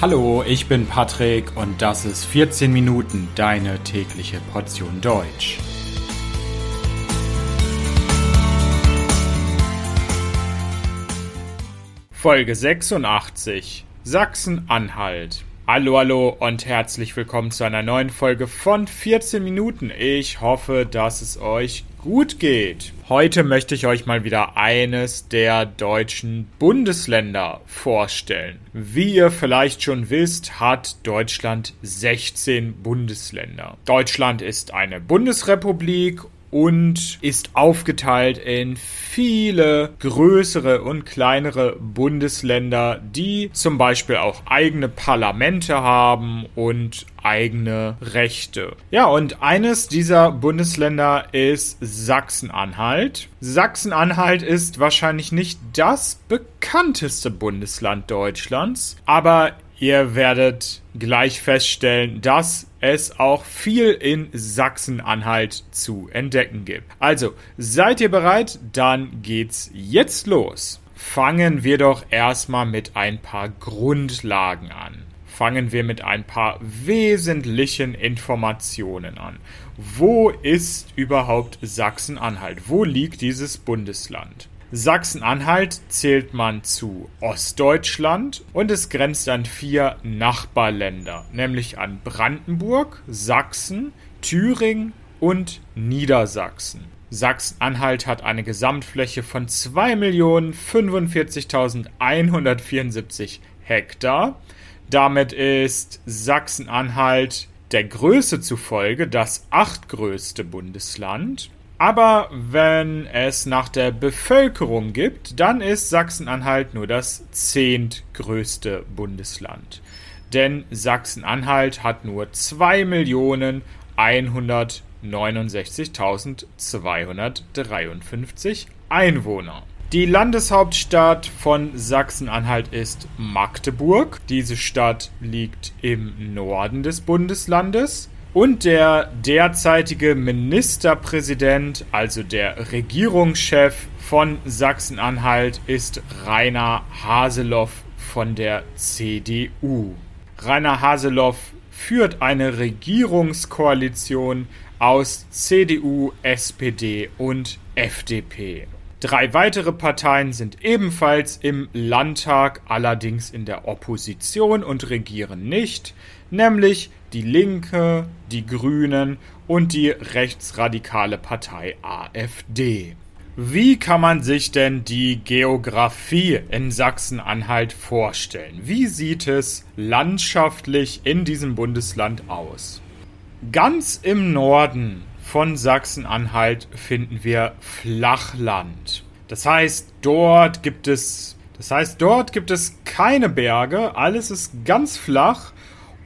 Hallo, ich bin Patrick und das ist 14 Minuten deine tägliche Portion Deutsch. Folge 86 Sachsen-Anhalt Hallo, hallo und herzlich willkommen zu einer neuen Folge von 14 Minuten. Ich hoffe, dass es euch gut geht. Heute möchte ich euch mal wieder eines der deutschen Bundesländer vorstellen. Wie ihr vielleicht schon wisst, hat Deutschland 16 Bundesländer. Deutschland ist eine Bundesrepublik und ist aufgeteilt in viele größere und kleinere Bundesländer, die zum Beispiel auch eigene Parlamente haben und eigene Rechte. Ja, und eines dieser Bundesländer ist Sachsen-Anhalt. Sachsen-Anhalt ist wahrscheinlich nicht das bekannteste Bundesland Deutschlands, aber Ihr werdet gleich feststellen, dass es auch viel in Sachsen-Anhalt zu entdecken gibt. Also, seid ihr bereit? Dann geht's jetzt los. Fangen wir doch erstmal mit ein paar Grundlagen an. Fangen wir mit ein paar wesentlichen Informationen an. Wo ist überhaupt Sachsen-Anhalt? Wo liegt dieses Bundesland? Sachsen-Anhalt zählt man zu Ostdeutschland und es grenzt an vier Nachbarländer, nämlich an Brandenburg, Sachsen, Thüringen und Niedersachsen. Sachsen-Anhalt hat eine Gesamtfläche von 2.045.174 Hektar. Damit ist Sachsen-Anhalt der Größe zufolge das achtgrößte Bundesland. Aber wenn es nach der Bevölkerung gibt, dann ist Sachsen-Anhalt nur das zehntgrößte Bundesland. Denn Sachsen-Anhalt hat nur 2.169.253 Einwohner. Die Landeshauptstadt von Sachsen-Anhalt ist Magdeburg. Diese Stadt liegt im Norden des Bundeslandes. Und der derzeitige Ministerpräsident, also der Regierungschef von Sachsen-Anhalt, ist Rainer Haseloff von der CDU. Rainer Haseloff führt eine Regierungskoalition aus CDU, SPD und FDP. Drei weitere Parteien sind ebenfalls im Landtag, allerdings in der Opposition und regieren nicht, nämlich die Linke, die Grünen und die rechtsradikale Partei AfD. Wie kann man sich denn die Geografie in Sachsen-Anhalt vorstellen? Wie sieht es landschaftlich in diesem Bundesland aus? Ganz im Norden von Sachsen-Anhalt finden wir Flachland. Das heißt, dort gibt es das heißt, dort gibt es keine Berge, alles ist ganz flach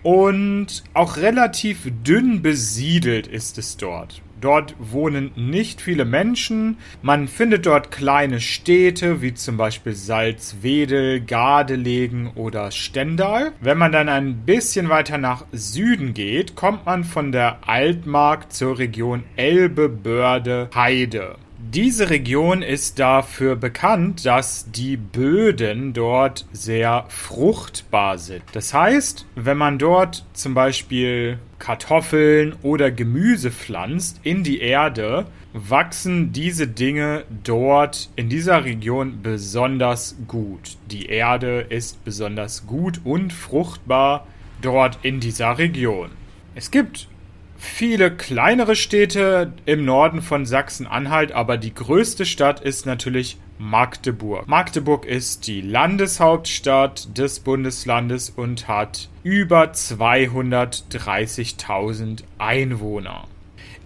und auch relativ dünn besiedelt ist es dort. Dort wohnen nicht viele Menschen. Man findet dort kleine Städte, wie zum Beispiel Salzwedel, Gardelegen oder Stendal. Wenn man dann ein bisschen weiter nach Süden geht, kommt man von der Altmark zur Region Elbe-Börde-Heide. Diese Region ist dafür bekannt, dass die Böden dort sehr fruchtbar sind. Das heißt, wenn man dort zum Beispiel Kartoffeln oder Gemüse pflanzt in die Erde, wachsen diese Dinge dort in dieser Region besonders gut. Die Erde ist besonders gut und fruchtbar dort in dieser Region. Es gibt viele kleinere Städte im Norden von Sachsen-Anhalt, aber die größte Stadt ist natürlich Magdeburg. Magdeburg ist die Landeshauptstadt des Bundeslandes und hat über 230.000 Einwohner.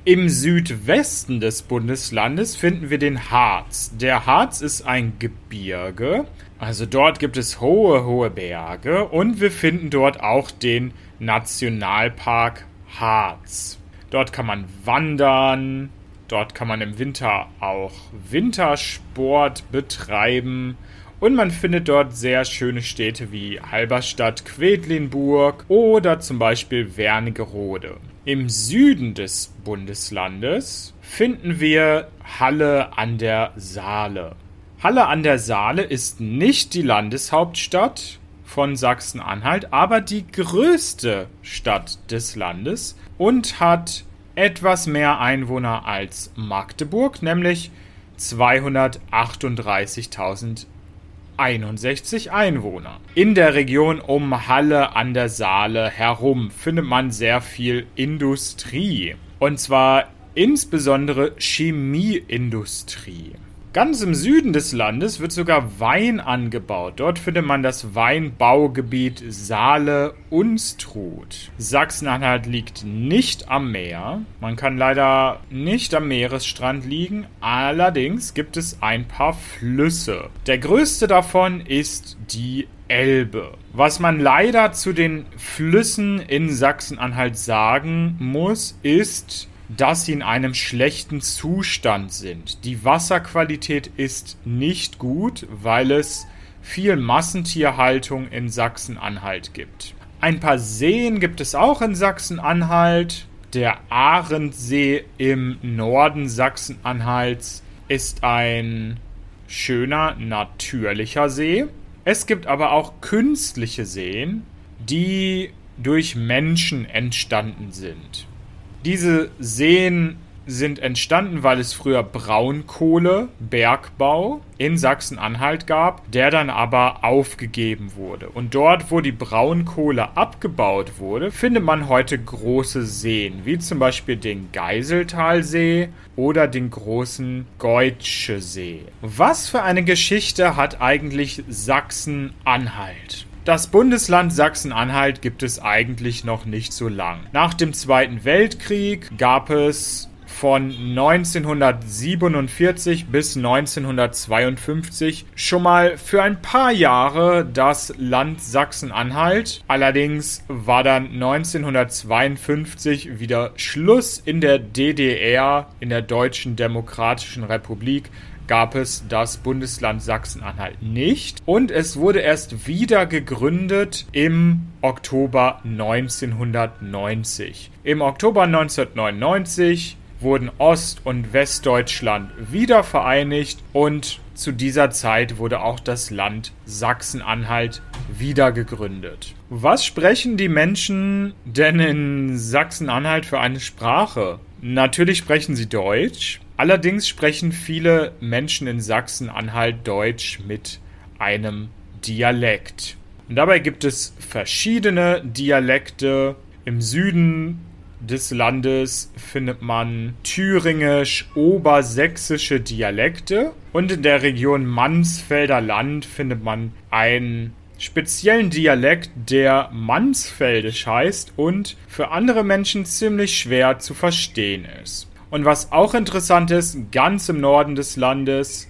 Im Südwesten des Bundeslandes finden wir den Harz. Der Harz ist ein Gebirge, also dort gibt es hohe, hohe Berge und wir finden dort auch den Nationalpark Harz. Dort kann man wandern, dort kann man im Winter auch Wintersport betreiben und man findet dort sehr schöne Städte wie Halberstadt, Quedlinburg oder zum Beispiel Wernigerode. Im Süden des Bundeslandes finden wir Halle an der Saale. Halle an der Saale ist nicht die Landeshauptstadt, von Sachsen-Anhalt, aber die größte Stadt des Landes und hat etwas mehr Einwohner als Magdeburg, nämlich 238.061 Einwohner. In der Region um Halle an der Saale herum findet man sehr viel Industrie. Und zwar insbesondere Chemieindustrie. Ganz im Süden des Landes wird sogar Wein angebaut. Dort findet man das Weinbaugebiet Saale-Unstrut. Sachsen-Anhalt liegt nicht am Meer. Man kann leider nicht am Meeresstrand liegen. Allerdings gibt es ein paar Flüsse. Der größte davon ist die Elbe. Was man leider zu den Flüssen in Sachsen-Anhalt sagen muss, ist, dass sie in einem schlechten Zustand sind. Die Wasserqualität ist nicht gut, weil es viel Massentierhaltung in Sachsen-Anhalt gibt. Ein paar Seen gibt es auch in Sachsen-Anhalt. Der Ahrendsee im Norden Sachsen-Anhalts ist ein schöner, natürlicher See. Es gibt aber auch künstliche Seen, die durch Menschen entstanden sind. Diese Seen sind entstanden, weil es früher Braunkohle-Bergbau in Sachsen-Anhalt gab, der dann aber aufgegeben wurde. Und dort, wo die Braunkohle abgebaut wurde, findet man heute große Seen, wie zum Beispiel den Geiseltalsee oder den großen Geutsche See. Was für eine Geschichte hat eigentlich Sachsen-Anhalt? Das Bundesland Sachsen-Anhalt gibt es eigentlich noch nicht so lang. Nach dem Zweiten Weltkrieg gab es von 1947 bis 1952 schon mal für ein paar Jahre das Land Sachsen-Anhalt. Allerdings war dann 1952 wieder Schluss in der DDR, in der Deutschen Demokratischen Republik gab es das Bundesland Sachsen-Anhalt nicht und es wurde erst wieder gegründet im Oktober 1990. Im Oktober 1999 wurden Ost- und Westdeutschland wieder vereinigt und zu dieser Zeit wurde auch das Land Sachsen-Anhalt wieder gegründet. Was sprechen die Menschen denn in Sachsen-Anhalt für eine Sprache? Natürlich sprechen sie Deutsch, Allerdings sprechen viele Menschen in Sachsen-Anhalt Deutsch mit einem Dialekt. Und dabei gibt es verschiedene Dialekte. Im Süden des Landes findet man thüringisch-obersächsische Dialekte und in der Region Mansfelder Land findet man einen speziellen Dialekt, der Mansfeldisch heißt und für andere Menschen ziemlich schwer zu verstehen ist. Und was auch interessant ist, ganz im Norden des Landes,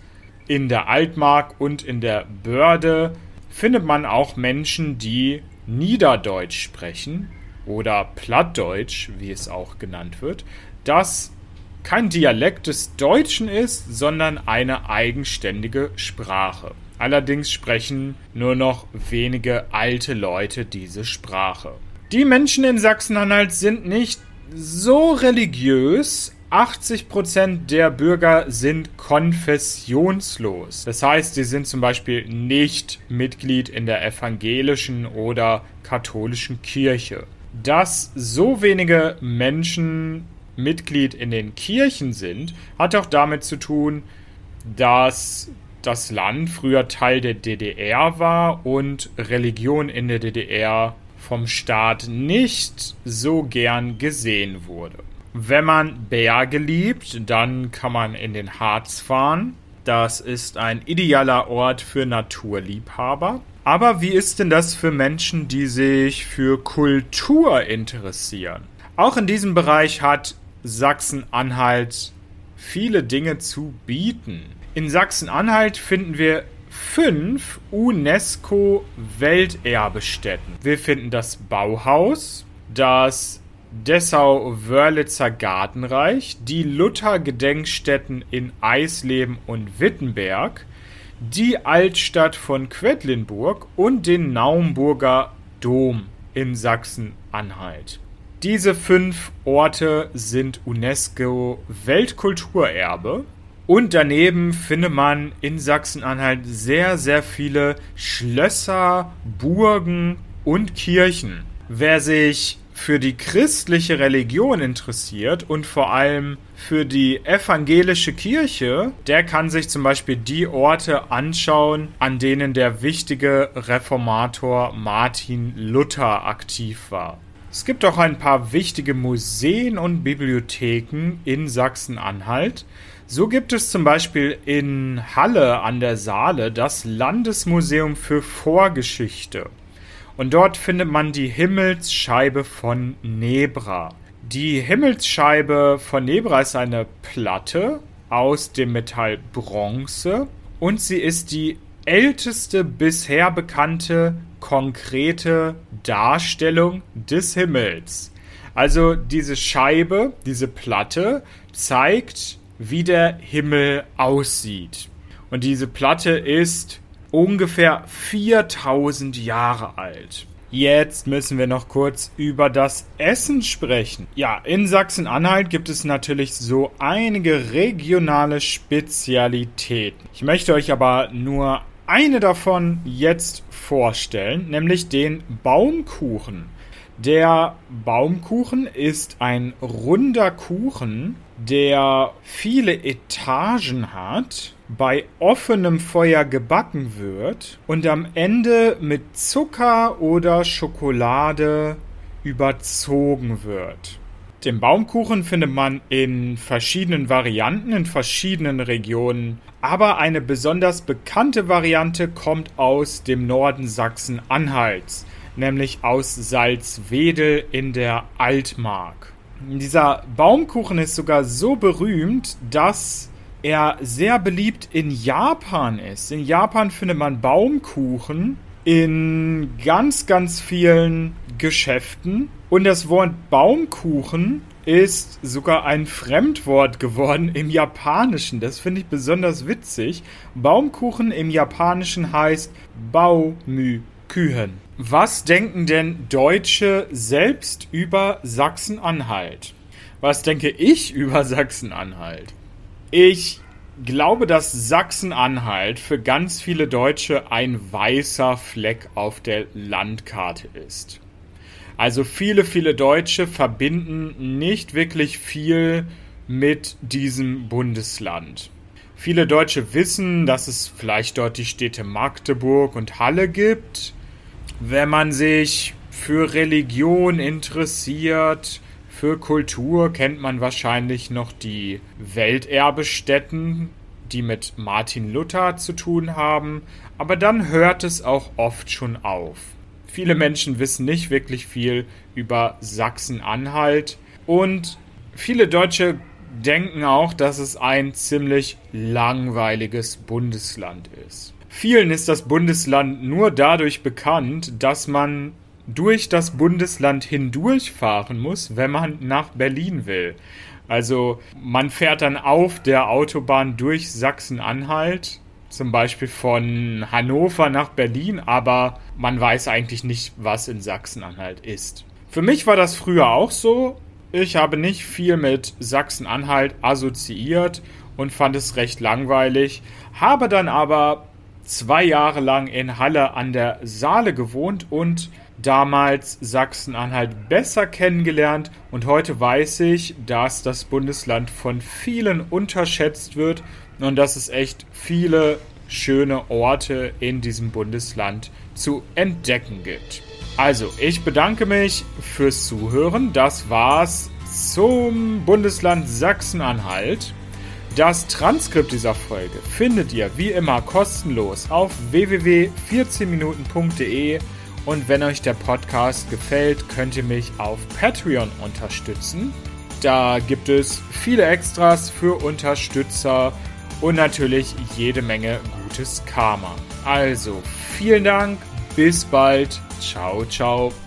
in der Altmark und in der Börde, findet man auch Menschen, die Niederdeutsch sprechen oder Plattdeutsch, wie es auch genannt wird, das kein Dialekt des Deutschen ist, sondern eine eigenständige Sprache. Allerdings sprechen nur noch wenige alte Leute diese Sprache. Die Menschen in Sachsen-Anhalt sind nicht so religiös, 80% der Bürger sind konfessionslos. Das heißt, sie sind zum Beispiel nicht Mitglied in der evangelischen oder katholischen Kirche. Dass so wenige Menschen Mitglied in den Kirchen sind, hat auch damit zu tun, dass das Land früher Teil der DDR war und Religion in der DDR vom Staat nicht so gern gesehen wurde. Wenn man Berge liebt, dann kann man in den Harz fahren. Das ist ein idealer Ort für Naturliebhaber. Aber wie ist denn das für Menschen, die sich für Kultur interessieren? Auch in diesem Bereich hat Sachsen-Anhalt viele Dinge zu bieten. In Sachsen-Anhalt finden wir fünf UNESCO-Welterbestätten. Wir finden das Bauhaus, das Dessau-Wörlitzer Gartenreich, die Luther-Gedenkstätten in Eisleben und Wittenberg, die Altstadt von Quedlinburg und den Naumburger Dom in Sachsen-Anhalt. Diese fünf Orte sind UNESCO Weltkulturerbe Und daneben findet man in Sachsen-Anhalt sehr, sehr viele Schlösser, Burgen und Kirchen. Wer sich für die christliche Religion interessiert und vor allem für die evangelische Kirche, der kann sich zum Beispiel die Orte anschauen, an denen der wichtige Reformator Martin Luther aktiv war. Es gibt auch ein paar wichtige Museen und Bibliotheken in Sachsen-Anhalt. So gibt es zum Beispiel in Halle an der Saale das Landesmuseum für Vorgeschichte. Und dort findet man die Himmelsscheibe von Nebra. Die Himmelsscheibe von Nebra ist eine Platte aus dem Metall Bronze und sie ist die älteste bisher bekannte konkrete Darstellung des Himmels. Also diese Scheibe, diese Platte zeigt, wie der Himmel aussieht. Und diese Platte ist ungefähr 4000 Jahre alt. Jetzt müssen wir noch kurz über das Essen sprechen. Ja, in Sachsen-Anhalt gibt es natürlich so einige regionale Spezialitäten. Ich möchte euch aber nur eine davon jetzt vorstellen, nämlich den Baumkuchen. Der Baumkuchen ist ein runder Kuchen, der viele Etagen hat, bei offenem Feuer gebacken wird und am Ende mit Zucker oder Schokolade überzogen wird. Den Baumkuchen findet man in verschiedenen Varianten in verschiedenen Regionen, aber eine besonders bekannte Variante kommt aus dem Norden Sachsen-Anhalts nämlich aus Salzwedel in der Altmark. Dieser Baumkuchen ist sogar so berühmt, dass er sehr beliebt in Japan ist. In Japan findet man Baumkuchen in ganz, ganz vielen Geschäften. Und das Wort Baumkuchen ist sogar ein Fremdwort geworden im Japanischen. Das finde ich besonders witzig. Baumkuchen im Japanischen heißt Baumü-Kühen. Was denken denn Deutsche selbst über Sachsen-Anhalt? Was denke ich über Sachsen-Anhalt? Ich glaube, dass Sachsen-Anhalt für ganz viele Deutsche ein weißer Fleck auf der Landkarte ist. Also viele, viele Deutsche verbinden nicht wirklich viel mit diesem Bundesland. Viele Deutsche wissen, dass es vielleicht dort die Städte Magdeburg und Halle gibt, wenn man sich für Religion interessiert, für Kultur kennt man wahrscheinlich noch die Welterbestätten, die mit Martin Luther zu tun haben, aber dann hört es auch oft schon auf. Viele Menschen wissen nicht wirklich viel über Sachsen-Anhalt und viele Deutsche denken auch, dass es ein ziemlich langweiliges Bundesland ist. Vielen ist das Bundesland nur dadurch bekannt, dass man durch das Bundesland hindurchfahren muss, wenn man nach Berlin will. Also man fährt dann auf der Autobahn durch Sachsen-Anhalt, zum Beispiel von Hannover nach Berlin, aber man weiß eigentlich nicht, was in Sachsen-Anhalt ist. Für mich war das früher auch so. Ich habe nicht viel mit Sachsen-Anhalt assoziiert und fand es recht langweilig, habe dann aber zwei Jahre lang in Halle an der Saale gewohnt und damals Sachsen-Anhalt besser kennengelernt und heute weiß ich, dass das Bundesland von vielen unterschätzt wird und dass es echt viele schöne Orte in diesem Bundesland zu entdecken gibt. Also, ich bedanke mich fürs Zuhören. Das war's zum Bundesland Sachsen-Anhalt. Das Transkript dieser Folge findet ihr wie immer kostenlos auf www.14minuten.de und wenn euch der Podcast gefällt, könnt ihr mich auf Patreon unterstützen. Da gibt es viele Extras für Unterstützer und natürlich jede Menge gutes Karma. Also vielen Dank, bis bald, ciao, ciao.